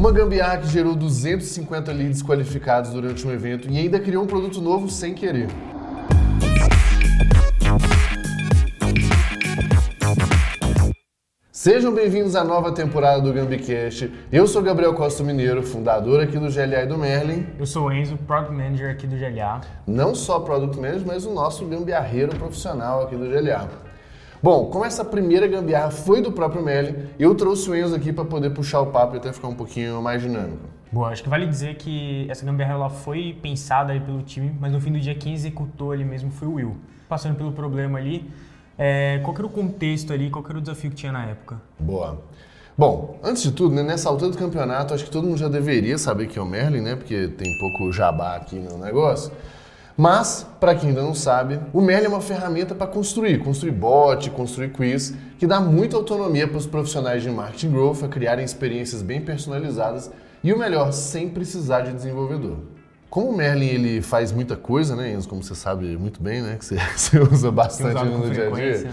Uma gambiarra que gerou 250 leads qualificados durante um evento e ainda criou um produto novo sem querer. Sejam bem-vindos à nova temporada do Gambicast. Eu sou Gabriel Costa Mineiro, fundador aqui do GLA e do Merlin. Eu sou o Enzo, Product Manager aqui do GLA. Não só Product Manager, mas o nosso gambiarreiro profissional aqui do GLA. Bom, como essa primeira gambiarra foi do próprio Merlin, eu trouxe o Enzo aqui para poder puxar o papo e até ficar um pouquinho mais dinâmico. Boa, acho que vale dizer que essa gambiarra ela foi pensada pelo time, mas no fim do dia quem executou ali mesmo foi o Will. Passando pelo problema ali, é, qual era o contexto ali, qual era o desafio que tinha na época? Boa. Bom, antes de tudo, né, nessa altura do campeonato, acho que todo mundo já deveria saber que é o Merlin, né? Porque tem pouco jabá aqui no negócio. Mas, para quem ainda não sabe, o Merlin é uma ferramenta para construir, construir bot, construir quiz, que dá muita autonomia para os profissionais de marketing growth a criarem experiências bem personalizadas e o melhor, sem precisar de desenvolvedor. Como o Merlin ele faz muita coisa, né, Enzo, como você sabe muito bem, né, que você, você usa bastante no dia a dia. Né?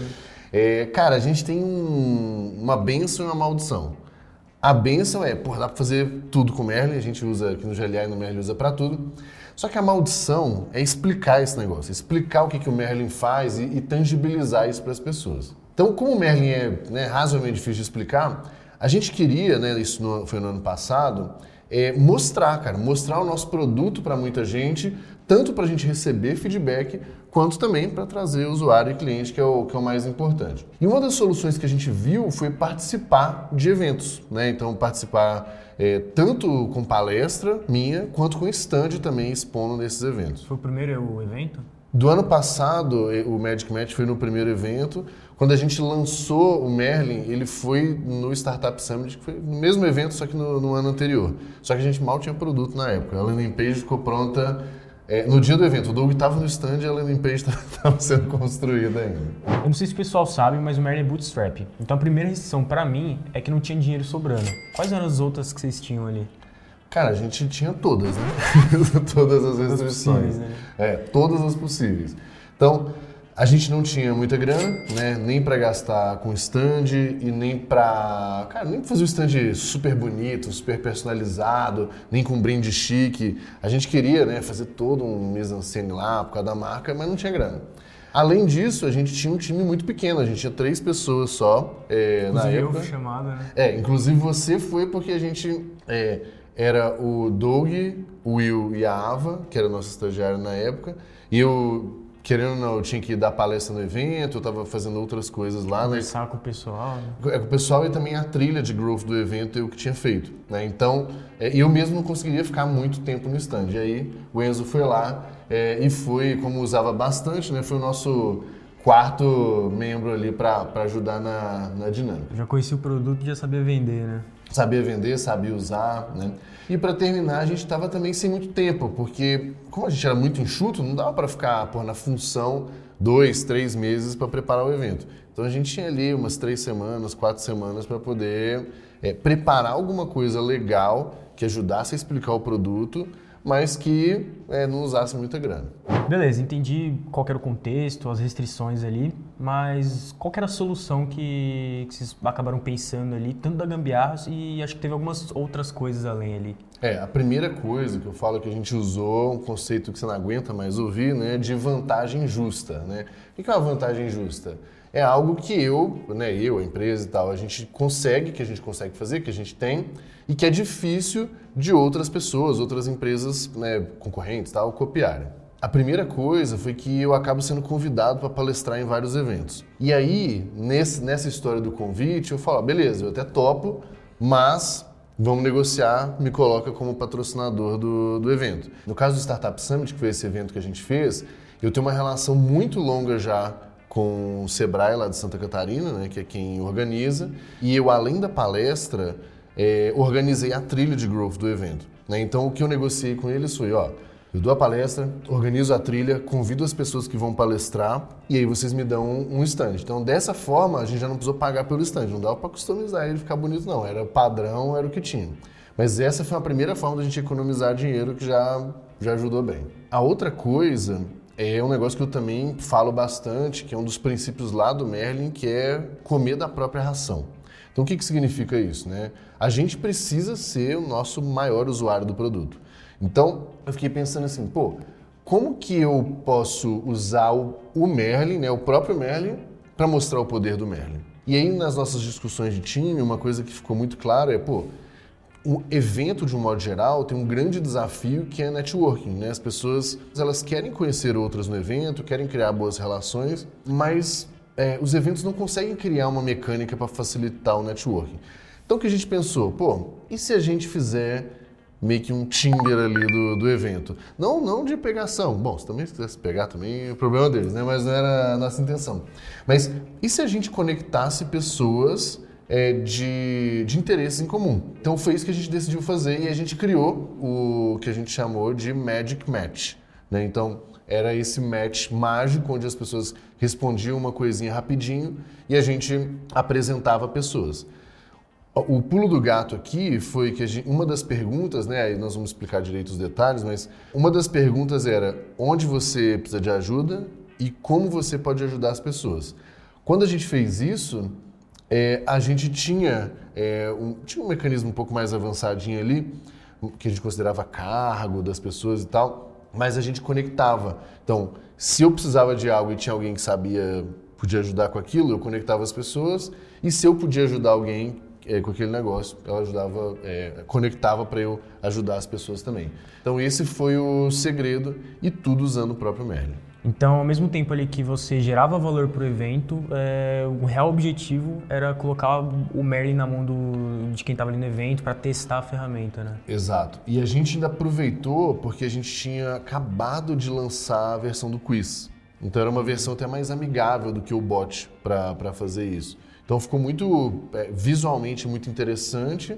É, cara, a gente tem um, uma benção e uma maldição. A benção é, pô, dá para fazer tudo com Merlin, a gente usa aqui no GLA e no Merlin usa para tudo. Só que a maldição é explicar esse negócio, explicar o que, que o Merlin faz e, e tangibilizar isso para as pessoas. Então, como o Merlin é né, razoavelmente difícil de explicar, a gente queria, né, isso no, foi no ano passado, é, mostrar, cara, mostrar o nosso produto para muita gente, tanto para a gente receber feedback, quanto também para trazer usuário e cliente, que é, o, que é o mais importante. E uma das soluções que a gente viu foi participar de eventos, né? Então, participar é, tanto com palestra minha, quanto com stand também expondo nesses eventos. Foi o primeiro evento? Do ano passado, o Magic Match foi no primeiro evento. Quando a gente lançou o Merlin, ele foi no Startup Summit, que foi no mesmo evento, só que no, no ano anterior. Só que a gente mal tinha produto na época. A landing page ficou pronta é, no dia do evento. O Doug estava no stand e a landing page estava sendo construída ainda. Eu não sei se o pessoal sabe, mas o Merlin é bootstrap. Então a primeira restrição para mim é que não tinha dinheiro sobrando. Quais eram as outras que vocês tinham ali? Cara, a gente tinha todas, né? todas as restrições. As né? É, todas as possíveis. Então, a gente não tinha muita grana, né? Nem para gastar com stand e nem para, cara, nem pra fazer um stand super bonito, super personalizado, nem com brinde chique. A gente queria, né, fazer todo um mise-en-scène lá por causa da marca, mas não tinha grana. Além disso, a gente tinha um time muito pequeno, a gente tinha três pessoas só é, na época. Eu chamada, né? É, inclusive você foi porque a gente é, era o Doug, o Will e a Ava, que era nossa estagiária na época, e eu, querendo ou não, eu tinha que dar palestra no evento, eu estava fazendo outras coisas lá. Né? Conversar né? com o pessoal. Né? É, com o pessoal e também a trilha de growth do evento eu que tinha feito. Né? Então, é, eu mesmo não conseguiria ficar muito tempo no stand. E aí, o Enzo foi lá é, e foi, como usava bastante, né? foi o nosso quarto membro ali para ajudar na, na dinâmica. Já conhecia o produto e já sabia vender, né? Sabia vender, sabia usar, né? E para terminar, a gente estava também sem muito tempo, porque como a gente era muito enxuto, não dava para ficar pô, na função dois, três meses para preparar o evento. Então a gente tinha ali umas três semanas, quatro semanas para poder é, preparar alguma coisa legal que ajudasse a explicar o produto mas que é, não usasse muita grana. Beleza, entendi qual era o contexto, as restrições ali, mas qual era a solução que, que vocês acabaram pensando ali, tanto da gambiarra e acho que teve algumas outras coisas além ali? É, a primeira coisa que eu falo que a gente usou, um conceito que você não aguenta mais ouvir, né, de vantagem justa. Né? O que é uma vantagem justa? É algo que eu, né, eu, a empresa e tal, a gente consegue, que a gente consegue fazer, que a gente tem, e que é difícil de outras pessoas, outras empresas né, concorrentes tal, copiarem. A primeira coisa foi que eu acabo sendo convidado para palestrar em vários eventos. E aí, nesse, nessa história do convite, eu falo, ah, beleza, eu até topo, mas vamos negociar, me coloca como patrocinador do, do evento. No caso do Startup Summit, que foi esse evento que a gente fez, eu tenho uma relação muito longa já com o Sebrae lá de Santa Catarina, né, que é quem organiza, e eu, além da palestra, é, organizei a trilha de growth do evento. Né? Então, o que eu negociei com eles foi, ó, eu dou a palestra, organizo a trilha, convido as pessoas que vão palestrar e aí vocês me dão um stand. Então, dessa forma, a gente já não precisou pagar pelo stand, não dava para customizar ele ficar bonito, não. Era padrão, era o que tinha. Mas essa foi a primeira forma da gente economizar dinheiro que já, já ajudou bem. A outra coisa é um negócio que eu também falo bastante, que é um dos princípios lá do Merlin, que é comer da própria ração. Então, o que, que significa isso? Né? A gente precisa ser o nosso maior usuário do produto. Então, eu fiquei pensando assim, pô, como que eu posso usar o, o Merlin, né, o próprio Merlin, para mostrar o poder do Merlin? E aí, nas nossas discussões de time, uma coisa que ficou muito clara é, pô, o evento, de um modo geral, tem um grande desafio que é networking. Né? As pessoas elas querem conhecer outras no evento, querem criar boas relações, mas é, os eventos não conseguem criar uma mecânica para facilitar o networking. Então o que a gente pensou? Pô, e se a gente fizer meio que um Tinder ali do, do evento? Não, não de pegação. Bom, se também quisesse pegar também, é problema deles, né? Mas não era a nossa intenção. Mas e se a gente conectasse pessoas é, de, de interesses em comum. Então foi isso que a gente decidiu fazer e a gente criou o que a gente chamou de Magic Match. Né? Então era esse match mágico onde as pessoas respondiam uma coisinha rapidinho e a gente apresentava pessoas. O pulo do gato aqui foi que gente, uma das perguntas, né, aí nós vamos explicar direito os detalhes, mas uma das perguntas era onde você precisa de ajuda e como você pode ajudar as pessoas. Quando a gente fez isso, é, a gente tinha, é, um, tinha um mecanismo um pouco mais avançadinho ali, que a gente considerava cargo das pessoas e tal, mas a gente conectava. Então, se eu precisava de algo e tinha alguém que sabia, podia ajudar com aquilo, eu conectava as pessoas, e se eu podia ajudar alguém é, com aquele negócio, ela ajudava, é, conectava para eu ajudar as pessoas também. Então, esse foi o segredo, e tudo usando o próprio Merlin. Então, ao mesmo tempo ali que você gerava valor para o evento, é, o real objetivo era colocar o Merlin na mão do, de quem estava ali no evento para testar a ferramenta, né? Exato. E a gente ainda aproveitou porque a gente tinha acabado de lançar a versão do quiz. Então era uma versão até mais amigável do que o bot para fazer isso. Então ficou muito é, visualmente muito interessante.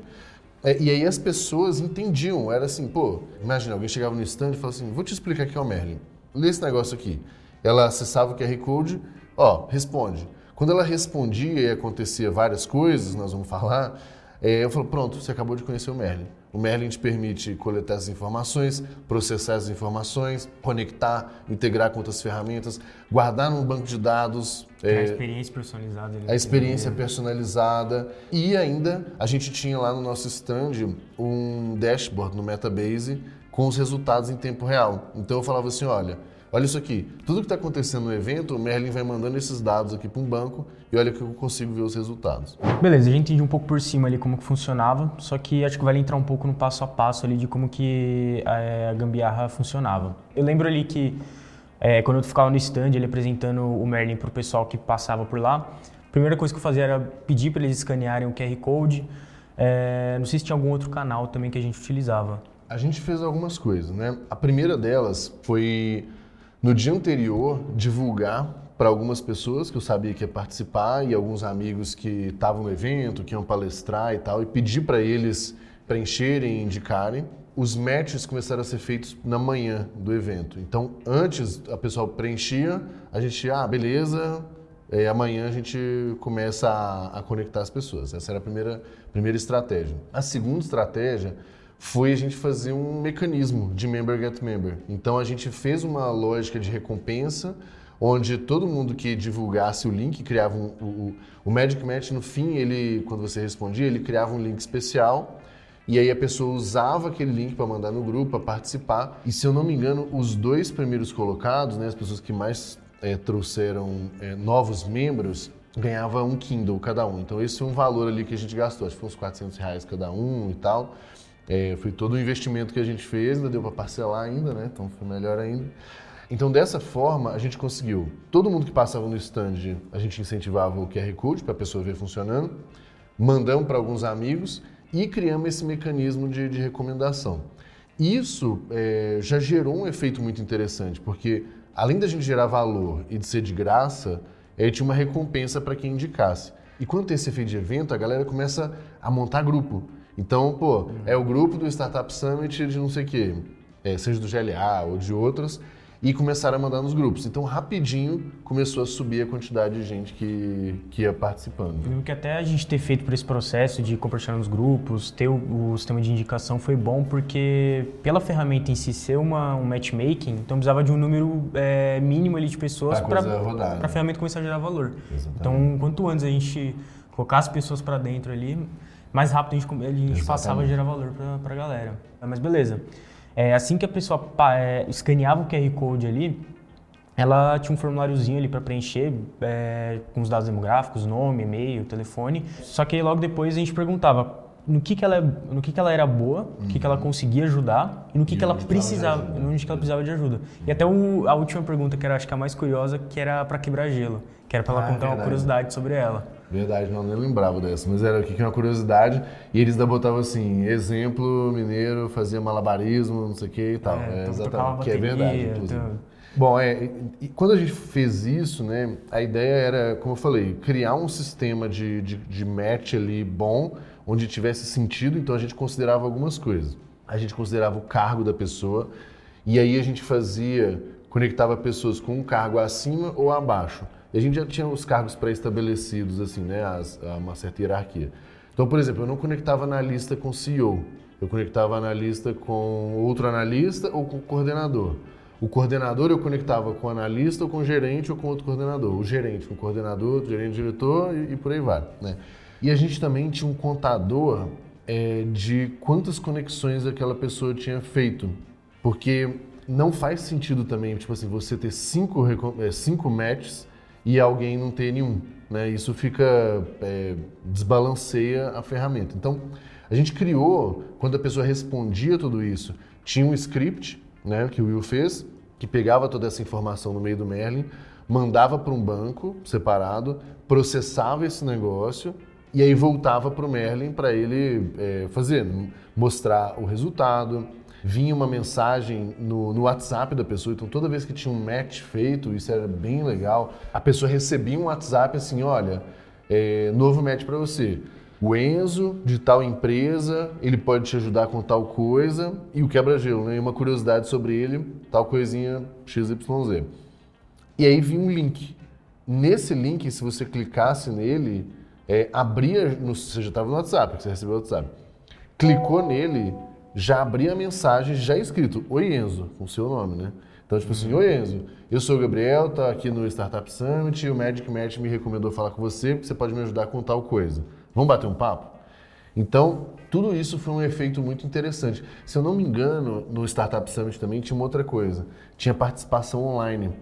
É, e aí as pessoas entendiam, era assim, pô, imagina, alguém chegava no stand e falava assim, vou te explicar o que é o Merlin lê esse negócio aqui. Ela acessava o QR Code, ó, responde. Quando ela respondia e acontecia várias coisas, nós vamos falar, é, eu falo, pronto, você acabou de conhecer o Merlin. O Merlin te permite coletar as informações, processar as informações, conectar, integrar com outras ferramentas, guardar num banco de dados. É, a experiência personalizada. A experiência personalizada. E ainda, a gente tinha lá no nosso stand um dashboard no Metabase com os resultados em tempo real. Então eu falava assim, olha, olha isso aqui, tudo que está acontecendo no evento, o Merlin vai mandando esses dados aqui para um banco e olha que eu consigo ver os resultados. Beleza, a gente entende um pouco por cima ali como que funcionava, só que acho que vale entrar um pouco no passo a passo ali de como que a, a gambiarra funcionava. Eu lembro ali que é, quando eu ficava no stand, ele apresentando o Merlin para o pessoal que passava por lá, a primeira coisa que eu fazia era pedir para eles escanearem o QR Code. É, não sei se tinha algum outro canal também que a gente utilizava. A gente fez algumas coisas, né? A primeira delas foi no dia anterior divulgar para algumas pessoas que eu sabia que ia participar e alguns amigos que estavam no evento, que iam palestrar e tal, e pedir para eles preencherem e indicarem. Os matches começaram a ser feitos na manhã do evento. Então, antes a pessoa preenchia, a gente, ah, beleza, é, amanhã a gente começa a, a, conectar as pessoas. Essa era a primeira, primeira estratégia. A segunda estratégia foi a gente fazer um mecanismo de member get member. Então a gente fez uma lógica de recompensa onde todo mundo que divulgasse o link criava um, o, o Magic Match no fim ele quando você respondia ele criava um link especial e aí a pessoa usava aquele link para mandar no grupo para participar. E se eu não me engano os dois primeiros colocados né as pessoas que mais é, trouxeram é, novos membros ganhava um Kindle cada um. Então esse foi um valor ali que a gente gastou acho que foi uns 400 reais cada um e tal é, foi todo o investimento que a gente fez, ainda deu para parcelar ainda, né? Então foi melhor ainda. Então dessa forma a gente conseguiu. Todo mundo que passava no stand, a gente incentivava o QR Code para a pessoa ver funcionando, mandamos para alguns amigos e criamos esse mecanismo de, de recomendação. Isso é, já gerou um efeito muito interessante, porque além da gente gerar valor e de ser de graça, é, tinha uma recompensa para quem indicasse. E quando tem esse efeito de evento, a galera começa a montar grupo. Então, pô, é o grupo do Startup Summit de não sei o quê, é, seja do GLA ou de outros, e começaram a mandar nos grupos. Então, rapidinho começou a subir a quantidade de gente que, que ia participando. Eu que até a gente ter feito por esse processo de compartilhar nos grupos, ter o, o, sistema de indicação foi bom porque pela ferramenta em si ser uma, um matchmaking, então precisava de um número é, mínimo ali de pessoas para a né? ferramenta começar a gerar valor. Exatamente. Então, quanto antes a gente colocar as pessoas para dentro ali, mais rápido a gente, a gente passava a gerar valor para a galera. Mas beleza. É, assim que a pessoa é, escaneava o QR Code ali, ela tinha um formuláriozinho ali para preencher é, com os dados demográficos, nome, e-mail, telefone. Só que aí logo depois a gente perguntava no que, que, ela, no que, que ela era boa, no que, que ela uhum. conseguia ajudar e no que, e que ela precisava, no que ela precisava de ajuda. E até o, a última pergunta, que era acho que a mais curiosa, que era para quebrar gelo, que era para ela ah, contar verdade. uma curiosidade sobre ela. Verdade, não, nem lembrava dessa, mas era o que é uma curiosidade e eles ainda botavam assim, exemplo, mineiro, fazia malabarismo, não sei o que e tal. É, é exatamente, que é verdade, inclusive. Bom, é, e quando a gente fez isso, né, a ideia era, como eu falei, criar um sistema de, de, de match ali bom, onde tivesse sentido, então a gente considerava algumas coisas. A gente considerava o cargo da pessoa, e aí a gente fazia, conectava pessoas com um cargo acima ou abaixo. E a gente já tinha os cargos pré-estabelecidos, assim, né, as, uma certa hierarquia. Então, por exemplo, eu não conectava analista com CEO, eu conectava analista com outro analista ou com coordenador. O coordenador eu conectava com analista, ou com gerente, ou com outro coordenador. O gerente com coordenador, gerente diretor e, e por aí vai. Né? E a gente também tinha um contador é, de quantas conexões aquela pessoa tinha feito. Porque não faz sentido também, tipo assim, você ter cinco, é, cinco matches e alguém não ter nenhum. Né? Isso fica. É, desbalanceia a ferramenta. Então, a gente criou, quando a pessoa respondia tudo isso, tinha um script né, que o Will fez, que pegava toda essa informação no meio do Merlin, mandava para um banco separado, processava esse negócio e aí voltava para o Merlin para ele é, fazer, mostrar o resultado. Vinha uma mensagem no, no, WhatsApp da pessoa, então toda vez que tinha um match feito, isso era bem legal, a pessoa recebia um WhatsApp assim: olha, é, novo match para você o Enzo, de tal empresa, ele pode te ajudar com tal coisa, e o quebra-gelo, né? Uma curiosidade sobre ele, tal coisinha XYZ. E aí vinha um link. Nesse link, se você clicasse nele, é, abria, no, você já estava no WhatsApp, você recebeu o WhatsApp. Clicou nele, já abria a mensagem já escrito, Oi Enzo, com seu nome, né? Então, tipo assim, Oi Enzo, eu sou o Gabriel, tá aqui no Startup Summit o Magic Match me recomendou falar com você porque você pode me ajudar com tal coisa. Vamos bater um papo? Então, tudo isso foi um efeito muito interessante. Se eu não me engano, no Startup Summit também tinha uma outra coisa. Tinha participação online.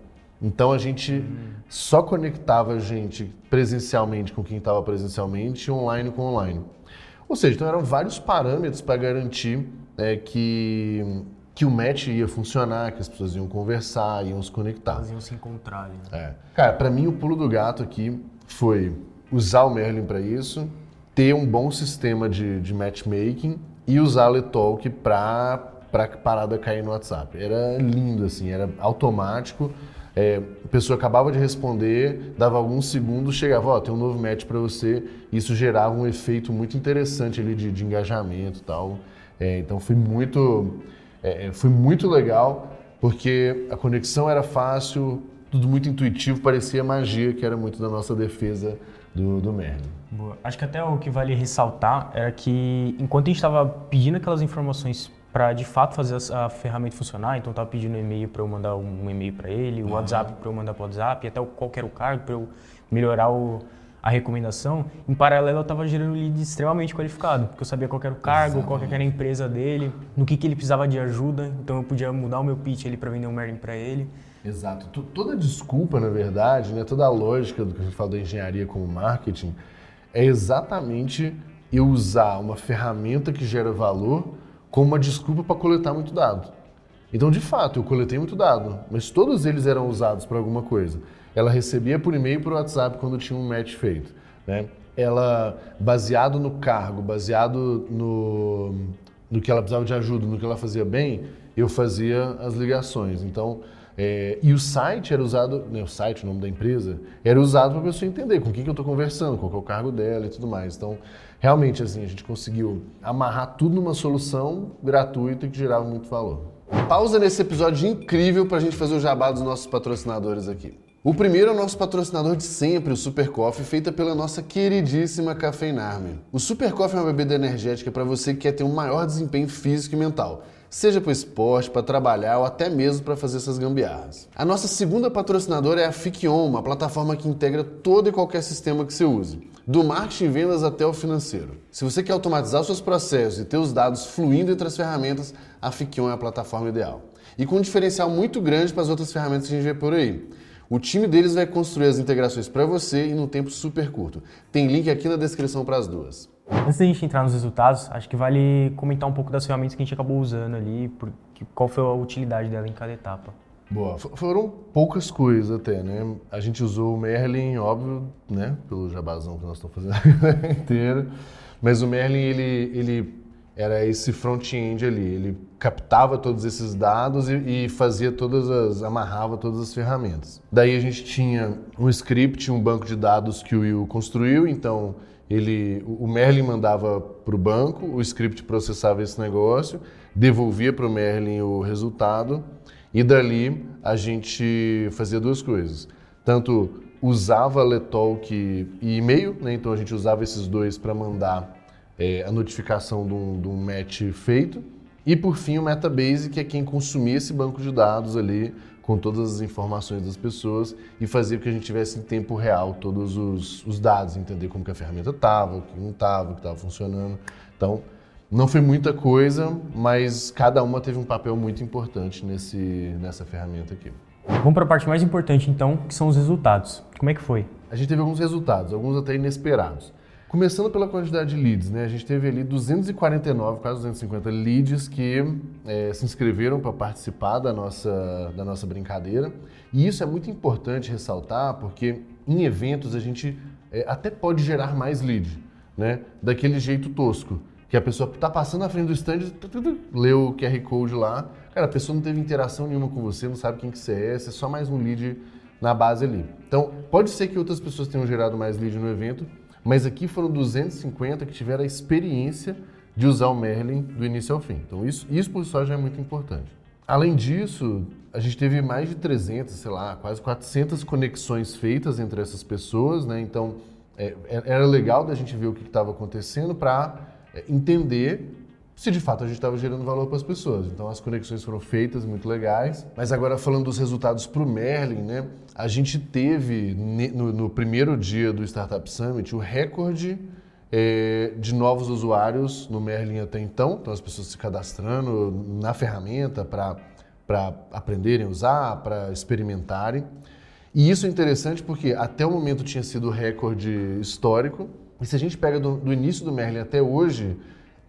Então a gente hum. só conectava a gente presencialmente com quem estava presencialmente e online com online. Ou seja, então eram vários parâmetros para garantir é, que, que o match ia funcionar, que as pessoas iam conversar, iam se conectar. Elas iam se encontrar. Né? É. Cara, para mim o pulo do gato aqui foi usar o Merlin para isso, ter um bom sistema de, de matchmaking e usar a Letalk para para a parada cair no WhatsApp. Era lindo, assim, era automático. É, a pessoa acabava de responder, dava alguns segundos, chegava, ó, oh, tem um novo match para você. Isso gerava um efeito muito interessante ali de, de engajamento e tal. É, então foi muito, é, é foi muito legal, porque a conexão era fácil, tudo muito intuitivo, parecia magia, que era muito da nossa defesa do, do Merlin. Boa. Acho que até o que vale ressaltar era que enquanto a gente estava pedindo aquelas informações para de fato fazer a, ferramenta funcionar, então estava pedindo um e-mail para eu mandar um e-mail para ele, o uhum. WhatsApp para eu mandar para o WhatsApp, até o, qual era o cargo para eu melhorar o, a recomendação, em paralelo eu estava gerando lead extremamente qualificado, porque eu sabia qual era o cargo, Exatamente. qual era a empresa dele, no que, que ele precisava de ajuda, então eu podia mudar o meu pitch ali para vender um Merlin para ele. Exato. Toda desculpa, na verdade, né, toda a lógica do que a gente fala da engenharia como marketing é exatamente eu usar uma ferramenta que gera valor como uma desculpa para coletar muito dado. Então, de fato, eu coletei muito dado, mas todos eles eram usados para alguma coisa. Ela recebia por e-mail por WhatsApp quando tinha um match feito. Né? Ela, baseado no cargo, baseado no, no que ela precisava de ajuda, no que ela fazia bem, eu fazia as ligações. Então, é, e o site era usado, né, o site, o nome da empresa, era usado para a pessoa entender com quem que eu estou conversando, qual é o cargo dela e tudo mais. Então, realmente, assim, a gente conseguiu amarrar tudo numa solução gratuita que gerava muito valor. Pausa nesse episódio incrível para a gente fazer o jabá dos nossos patrocinadores aqui. O primeiro é o nosso patrocinador de sempre, o Super Coffee, feita pela nossa queridíssima Cafeinarme. O Super Coffee é uma bebida energética para você que quer ter um maior desempenho físico e mental seja para esporte, para trabalhar ou até mesmo para fazer essas gambiarras. A nossa segunda patrocinadora é a Fikion, uma plataforma que integra todo e qualquer sistema que você use, do marketing e vendas até o financeiro. Se você quer automatizar seus processos e ter os dados fluindo entre as ferramentas, a Fikion é a plataforma ideal. E com um diferencial muito grande para as outras ferramentas que a gente vê por aí. O time deles vai construir as integrações para você em um tempo super curto. Tem link aqui na descrição para as duas. Antes da gente entrar nos resultados, acho que vale comentar um pouco das ferramentas que a gente acabou usando ali, qual foi a utilidade dela em cada etapa. Boa, foram poucas coisas até, né? A gente usou o Merlin, óbvio, né? Pelo jabazão que nós estamos fazendo inteiro. Mas o Merlin, ele, ele era esse front-end ali. Ele captava todos esses dados e, e, fazia todas as. amarrava todas as ferramentas. Daí a gente tinha um script, um banco de dados que o Will construiu, então ele, o Merlin mandava para o banco, o script processava esse negócio, devolvia para o Merlin o resultado e dali a gente fazia duas coisas. Tanto usava Letalk e e-mail, né? então a gente usava esses dois para mandar é, a notificação de um, de um match feito. E por fim o Metabase, que é quem consumia esse banco de dados ali com todas as informações das pessoas e fazia com que a gente tivesse em tempo real todos os, os dados, entender como que a ferramenta estava, o que não estava, o que estava funcionando. Então, não foi muita coisa, mas cada uma teve um papel muito importante nesse, nessa ferramenta aqui. Vamos para a parte mais importante então, que são os resultados. Como é que foi? A gente teve alguns resultados, alguns até inesperados. Começando pela quantidade de leads, né? A gente teve ali 249, quase 250 leads que é, se inscreveram para participar da nossa, da nossa brincadeira. E isso é muito importante ressaltar, porque em eventos a gente é, até pode gerar mais lead, né? Daquele jeito tosco, que a pessoa está passando na frente do stand, leu o QR Code lá, cara, a pessoa não teve interação nenhuma com você, não sabe quem que você é, você é só mais um lead na base ali. Então, pode ser que outras pessoas tenham gerado mais lead no evento, mas aqui foram 250 que tiveram a experiência de usar o Merlin do início ao fim. Então isso, isso por só já é muito importante. Além disso, a gente teve mais de 300, sei lá, quase 400 conexões feitas entre essas pessoas, né? Então é, é era legal da gente ver o que estava acontecendo para é, entender se de fato a gente estava gerando valor para as pessoas. Então as conexões foram feitas, muito legais. Mas agora falando dos resultados para o Merlin, né? A gente teve no, no, primeiro dia do Startup Summit o recorde é, de novos usuários no Merlin até então. Então as pessoas se cadastrando na ferramenta para aprenderem a usar, para experimentarem. E isso é interessante porque até o momento tinha sido recorde histórico. E se a gente pega do, do início do Merlin até hoje,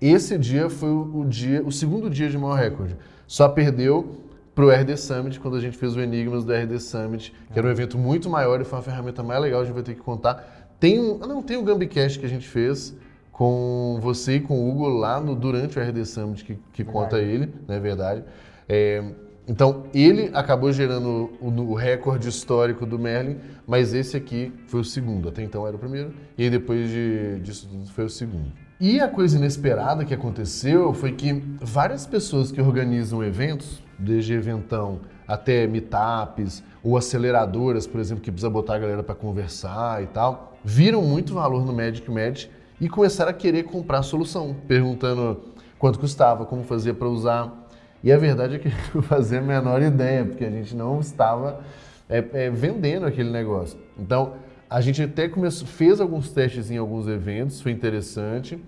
esse dia foi o, dia, o segundo dia de maior recorde. Só perdeu para o RD Summit, quando a gente fez o Enigmas do RD Summit, que era um evento muito maior e foi uma ferramenta mais legal, a gente vai ter que contar. Tem um, não, tem o Gambicast que a gente fez com você e com o Hugo lá no, durante o RD Summit, que, que conta ele, não é verdade? É, então, ele acabou gerando o, o, recorde histórico do Merlin, mas esse aqui foi o segundo. Até então era o primeiro, e aí depois de, disso tudo foi o segundo. E a coisa inesperada que aconteceu foi que várias pessoas que organizam eventos, desde eventão até meetups ou aceleradoras, por exemplo, que precisa botar a galera para conversar e tal, viram muito valor no Magic Match e começaram a querer comprar a solução, perguntando quanto custava, como fazia para usar. E a verdade é que eu fazia a menor ideia, porque a gente não estava é, é, vendendo aquele negócio. Então, a gente até começou, fez alguns testes em alguns eventos, foi interessante,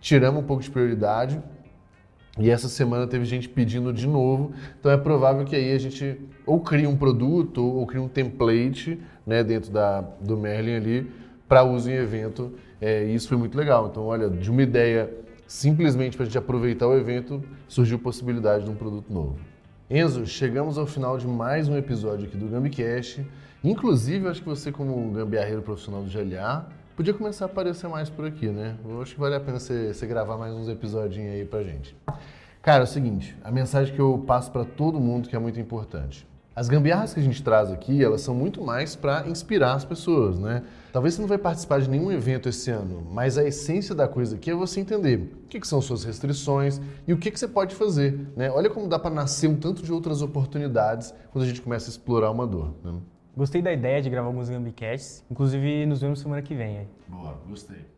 tiramos um pouco de prioridade. E essa semana teve gente pedindo de novo, então é provável que aí a gente ou crie um produto ou crie um template né, dentro da, do Merlin ali para uso em evento. É, e isso foi muito legal. Então, olha, de uma ideia simplesmente para a gente aproveitar o evento, surgiu a possibilidade de um produto novo. Enzo, chegamos ao final de mais um episódio aqui do Gambicast. Inclusive, acho que você, como gambiarreiro profissional do GLA, podia começar a aparecer mais por aqui, né? Eu acho que vale a pena você, você gravar mais uns episódios aí pra gente. Cara, é o seguinte, a mensagem que eu passo para todo mundo que é muito importante. As gambiarras que a gente traz aqui, elas são muito mais para inspirar as pessoas, né? Talvez você não vai participar de nenhum evento esse ano, mas a essência da coisa aqui é você entender o que, que são suas restrições e o que, que você pode fazer, né? Olha como dá para nascer um tanto de outras oportunidades quando a gente começa a explorar uma dor. Né? Gostei da ideia de gravar alguns Gambicasts. Inclusive, nos vemos semana que vem. Aí. Boa, gostei.